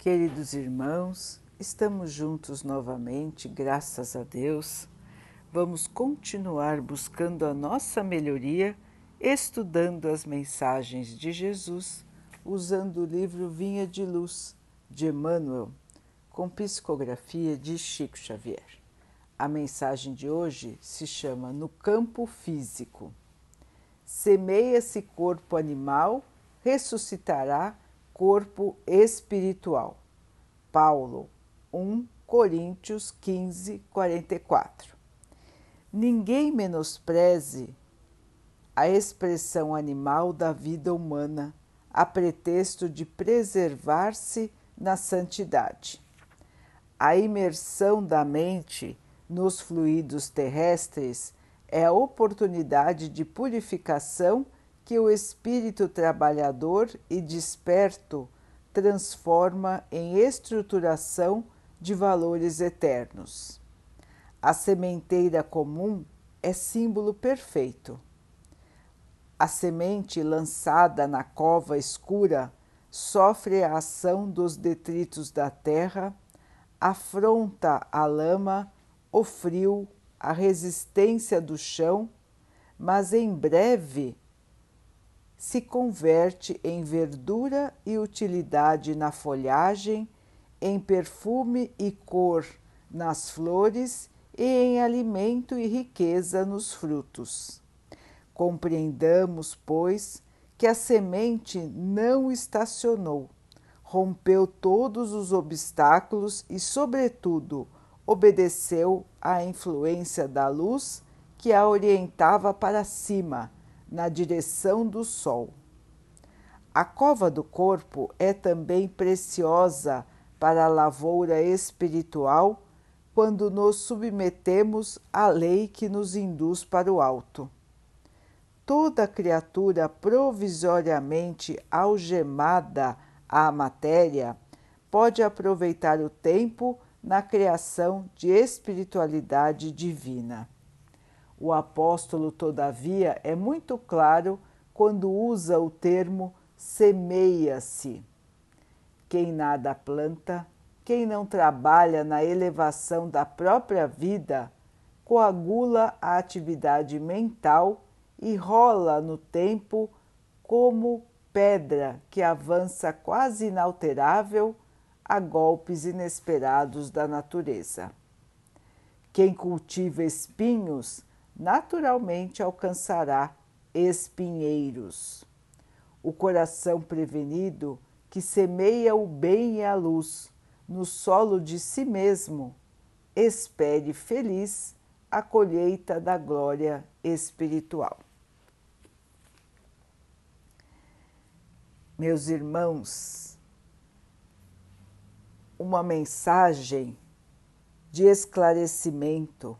Queridos irmãos, estamos juntos novamente, graças a Deus. Vamos continuar buscando a nossa melhoria, estudando as mensagens de Jesus, usando o livro Vinha de Luz, de Emmanuel, com psicografia de Chico Xavier. A mensagem de hoje se chama No Campo Físico. Semeia-se corpo animal, ressuscitará corpo espiritual. Paulo 1 Coríntios 15, 44. Ninguém menospreze a expressão animal da vida humana a pretexto de preservar-se na santidade. A imersão da mente nos fluidos terrestres é a oportunidade de purificação que o espírito trabalhador e desperto transforma em estruturação de valores eternos. A sementeira comum é símbolo perfeito. A semente lançada na cova escura sofre a ação dos detritos da terra, afronta a lama, o frio, a resistência do chão, mas em breve se converte em verdura e utilidade na folhagem, em perfume e cor nas flores e em alimento e riqueza nos frutos. Compreendamos, pois, que a semente não estacionou, rompeu todos os obstáculos e, sobretudo, obedeceu à influência da luz que a orientava para cima na direção do Sol. A cova do corpo é também preciosa para a lavoura espiritual quando nos submetemos à lei que nos induz para o alto. Toda criatura provisoriamente algemada à matéria pode aproveitar o tempo na criação de espiritualidade divina. O apóstolo, todavia, é muito claro quando usa o termo semeia-se. Quem nada planta, quem não trabalha na elevação da própria vida, coagula a atividade mental e rola no tempo como pedra que avança quase inalterável a golpes inesperados da natureza. Quem cultiva espinhos naturalmente alcançará espinheiros. O coração prevenido que semeia o bem e a luz no solo de si mesmo, espere feliz a colheita da glória espiritual. Meus irmãos, uma mensagem de esclarecimento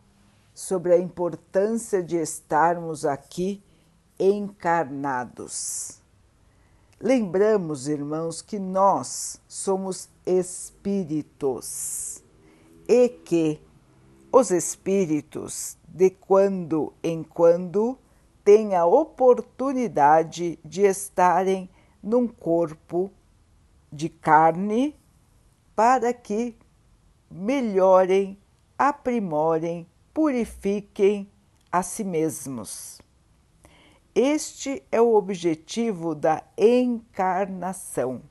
sobre a importância de estarmos aqui encarnados. Lembramos, irmãos, que nós somos espíritos e que os espíritos, de quando em quando, têm a oportunidade de estarem num corpo de carne para que melhorem, aprimorem purifiquem a si mesmos. Este é o objetivo da encarnação.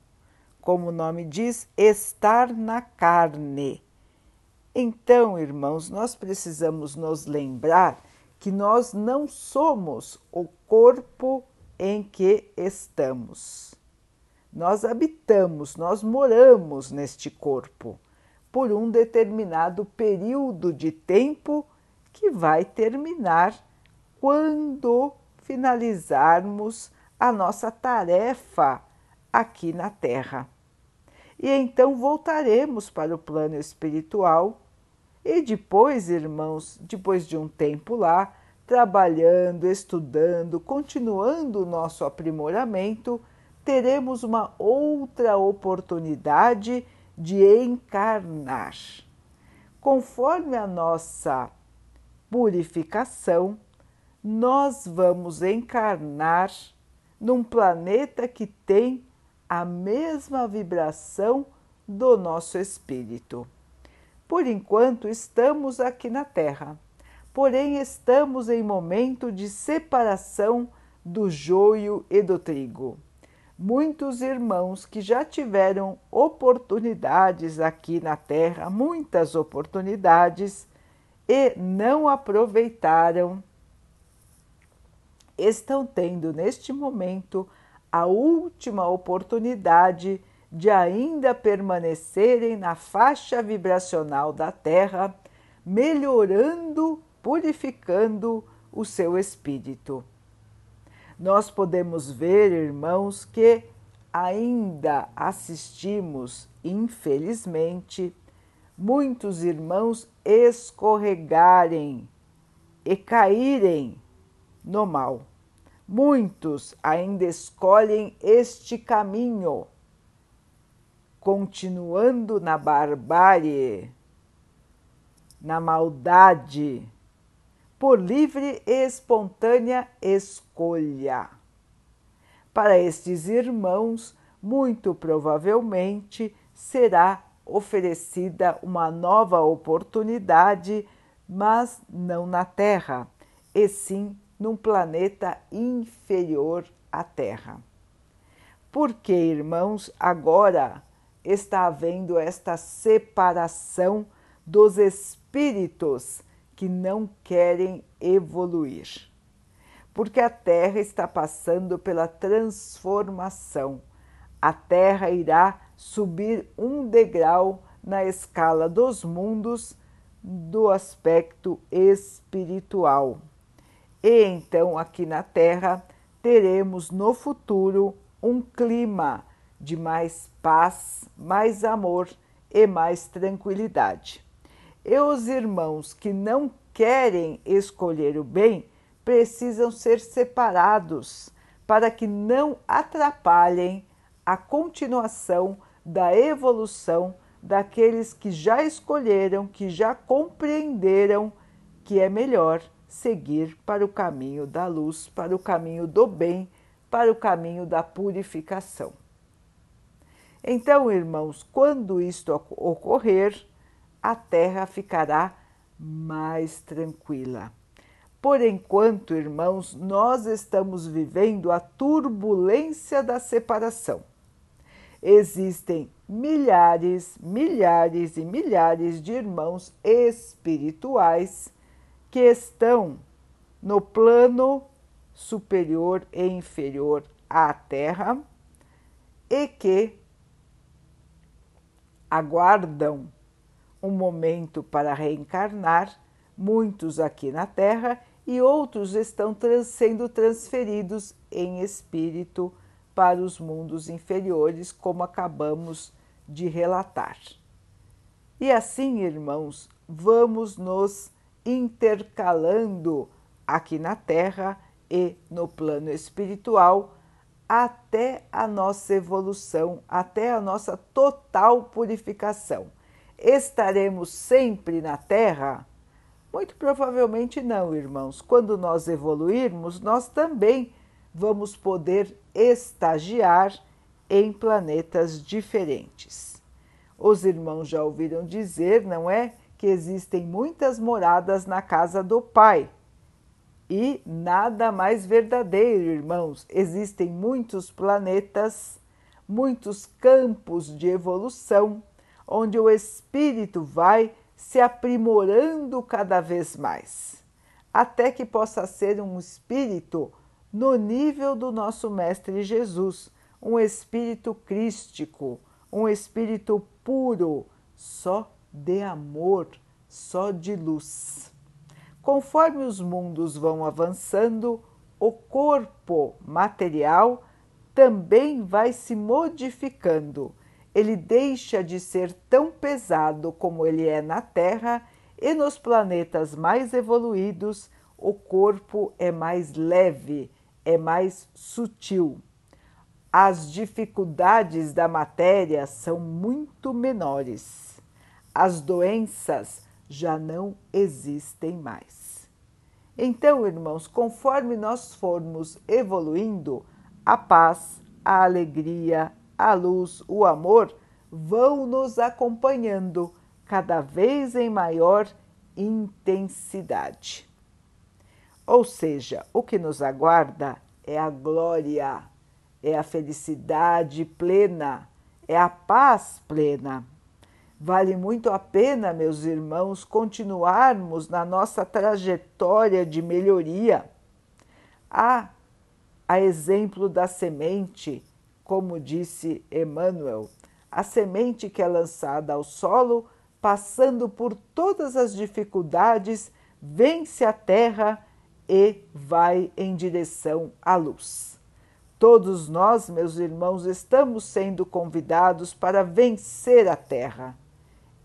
Como o nome diz, estar na carne. Então, irmãos, nós precisamos nos lembrar que nós não somos o corpo em que estamos. Nós habitamos, nós moramos neste corpo por um determinado período de tempo que vai terminar quando finalizarmos a nossa tarefa aqui na Terra. E então voltaremos para o plano espiritual e depois, irmãos, depois de um tempo lá, trabalhando, estudando, continuando o nosso aprimoramento, teremos uma outra oportunidade de encarnar. Conforme a nossa purificação, nós vamos encarnar num planeta que tem a mesma vibração do nosso espírito. Por enquanto estamos aqui na Terra, porém estamos em momento de separação do joio e do trigo. Muitos irmãos que já tiveram oportunidades aqui na Terra, muitas oportunidades, e não aproveitaram, estão tendo neste momento a última oportunidade de ainda permanecerem na faixa vibracional da Terra, melhorando, purificando o seu espírito. Nós podemos ver, irmãos, que ainda assistimos, infelizmente, muitos irmãos escorregarem e caírem no mal. Muitos ainda escolhem este caminho, continuando na barbárie, na maldade, por livre e espontânea escolha. Para estes irmãos, muito provavelmente será oferecida uma nova oportunidade, mas não na Terra, e sim num planeta inferior à Terra. Porque, irmãos, agora está havendo esta separação dos espíritos que não querem evoluir. Porque a Terra está passando pela transformação. A Terra irá subir um degrau na escala dos mundos do aspecto espiritual. E então, aqui na Terra, teremos no futuro um clima de mais paz, mais amor e mais tranquilidade. E os irmãos que não querem escolher o bem precisam ser separados para que não atrapalhem a continuação da evolução daqueles que já escolheram, que já compreenderam que é melhor seguir para o caminho da luz, para o caminho do bem, para o caminho da purificação. Então, irmãos, quando isto ocorrer, a Terra ficará mais tranquila. Por enquanto, irmãos, nós estamos vivendo a turbulência da separação. Existem milhares, milhares e milhares de irmãos espirituais que estão no plano superior e inferior à Terra e que aguardam um momento para reencarnar, muitos aqui na Terra e outros estão trans sendo transferidos em espírito para os mundos inferiores, como acabamos de relatar. E assim, irmãos, vamos nos intercalando aqui na Terra e no plano espiritual até a nossa evolução, até a nossa total purificação. Estaremos sempre na Terra? Muito provavelmente não, irmãos. Quando nós evoluirmos, nós também vamos poder estagiar em planetas diferentes. Os irmãos já ouviram dizer, não é? que existem muitas moradas na casa do Pai. E nada mais verdadeiro, irmãos. Existem muitos planetas, muitos campos de evolução, onde o espírito vai se aprimorando cada vez mais, até que possa ser um espírito no nível do nosso Mestre Jesus, um espírito crístico, um espírito puro, só de amor, só de luz. Conforme os mundos vão avançando, o corpo material também vai se modificando. Ele deixa de ser tão pesado como ele é na Terra, e nos planetas mais evoluídos, o corpo é mais leve, é mais sutil. As dificuldades da matéria são muito menores as doenças já não existem mais. Então, irmãos, conforme nós formos evoluindo, a paz, a alegria, a luz, o amor vão nos acompanhando cada vez em maior intensidade. Ou seja, o que nos aguarda é a glória, é a felicidade plena, é a paz plena. Vale muito a pena, meus irmãos, continuarmos na nossa trajetória de melhoria. Há, a exemplo da semente, como disse Emmanuel, a semente que é lançada ao solo, passando por todas as dificuldades, vence a terra e vai em direção à luz. Todos nós, meus irmãos, estamos sendo convidados para vencer a terra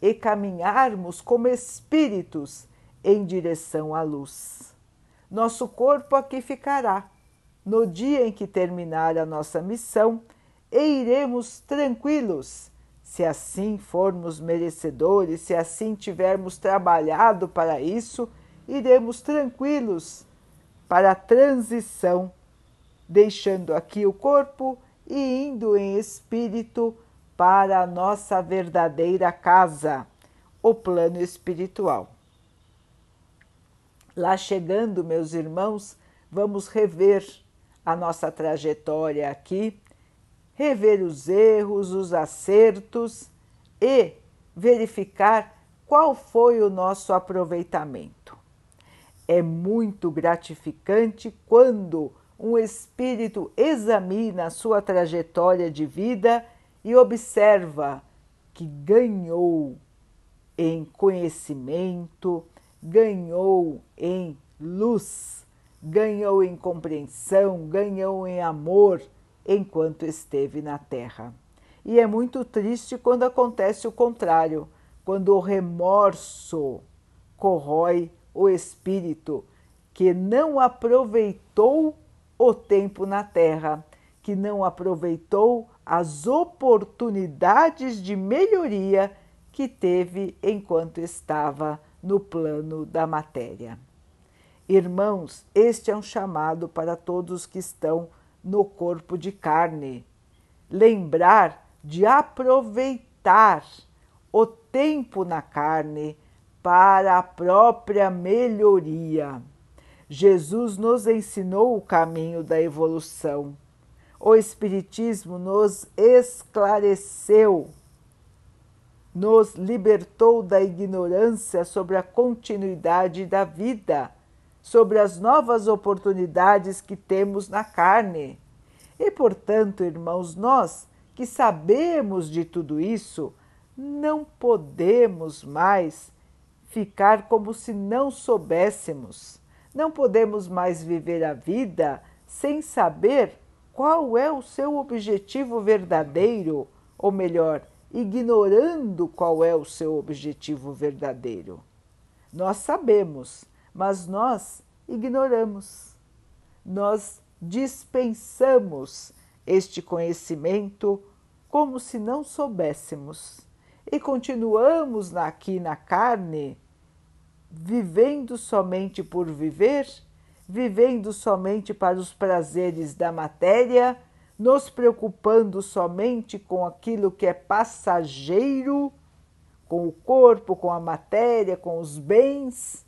e caminharmos como espíritos em direção à luz. Nosso corpo aqui ficará. No dia em que terminar a nossa missão, e iremos tranquilos, se assim formos merecedores, se assim tivermos trabalhado para isso, iremos tranquilos para a transição, deixando aqui o corpo e indo em espírito para a nossa verdadeira casa, o plano espiritual. Lá chegando, meus irmãos, vamos rever a nossa trajetória aqui, rever os erros, os acertos e verificar qual foi o nosso aproveitamento. É muito gratificante quando um espírito examina a sua trajetória de vida e observa que ganhou em conhecimento, ganhou em luz, ganhou em compreensão, ganhou em amor enquanto esteve na Terra. E é muito triste quando acontece o contrário, quando o remorso corrói o espírito que não aproveitou o tempo na Terra, que não aproveitou as oportunidades de melhoria que teve enquanto estava no plano da matéria. Irmãos, este é um chamado para todos que estão no corpo de carne. Lembrar de aproveitar o tempo na carne para a própria melhoria. Jesus nos ensinou o caminho da evolução o Espiritismo nos esclareceu, nos libertou da ignorância sobre a continuidade da vida, sobre as novas oportunidades que temos na carne. E, portanto, irmãos, nós que sabemos de tudo isso, não podemos mais ficar como se não soubéssemos. Não podemos mais viver a vida sem saber qual é o seu objetivo verdadeiro, ou melhor, ignorando qual é o seu objetivo verdadeiro. Nós sabemos, mas nós ignoramos. Nós dispensamos este conhecimento como se não soubéssemos e continuamos aqui na carne, vivendo somente por viver vivendo somente para os prazeres da matéria, nos preocupando somente com aquilo que é passageiro, com o corpo, com a matéria, com os bens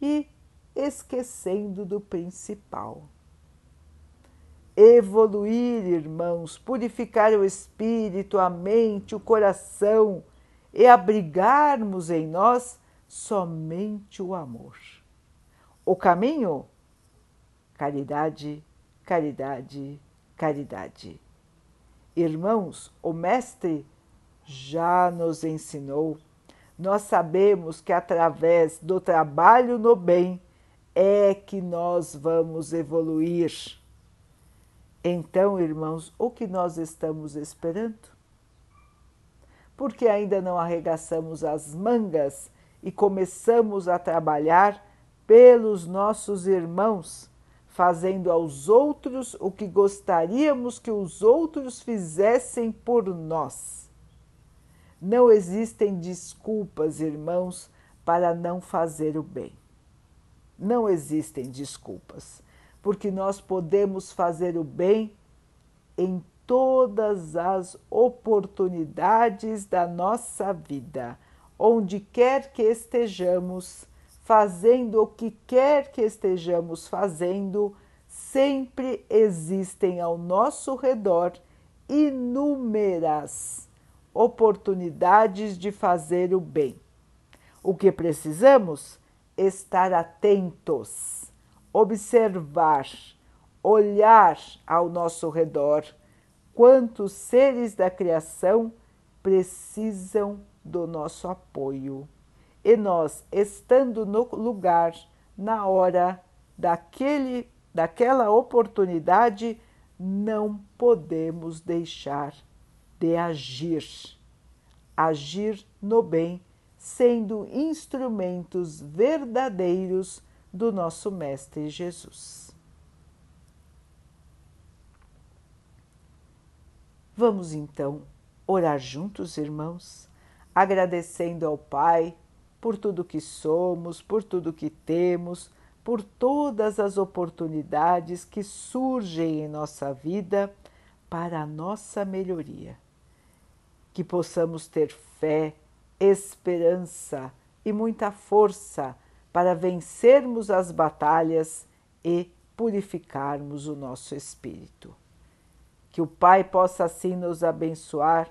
e esquecendo do principal. Evoluir, irmãos, purificar o espírito, a mente, o coração e abrigarmos em nós somente o amor. O caminho? Caridade, caridade, caridade. Irmãos, o Mestre já nos ensinou. Nós sabemos que através do trabalho no bem é que nós vamos evoluir. Então, irmãos, o que nós estamos esperando? Porque ainda não arregaçamos as mangas e começamos a trabalhar pelos nossos irmãos, fazendo aos outros o que gostaríamos que os outros fizessem por nós. Não existem desculpas, irmãos, para não fazer o bem. Não existem desculpas, porque nós podemos fazer o bem em todas as oportunidades da nossa vida, onde quer que estejamos, fazendo o que quer que estejamos fazendo, sempre existem ao nosso redor inúmeras oportunidades de fazer o bem. O que precisamos? Estar atentos, observar, olhar ao nosso redor quantos seres da criação precisam do nosso apoio. E nós, estando no lugar, na hora daquele, daquela oportunidade, não podemos deixar de agir. Agir no bem, sendo instrumentos verdadeiros do nosso Mestre Jesus. Vamos então orar juntos, irmãos, agradecendo ao Pai por tudo que somos, por tudo que temos, por todas as oportunidades que surgem em nossa vida para a nossa melhoria. Que possamos ter fé, esperança e muita força para vencermos as batalhas e purificarmos o nosso espírito. Que o Pai possa assim nos abençoar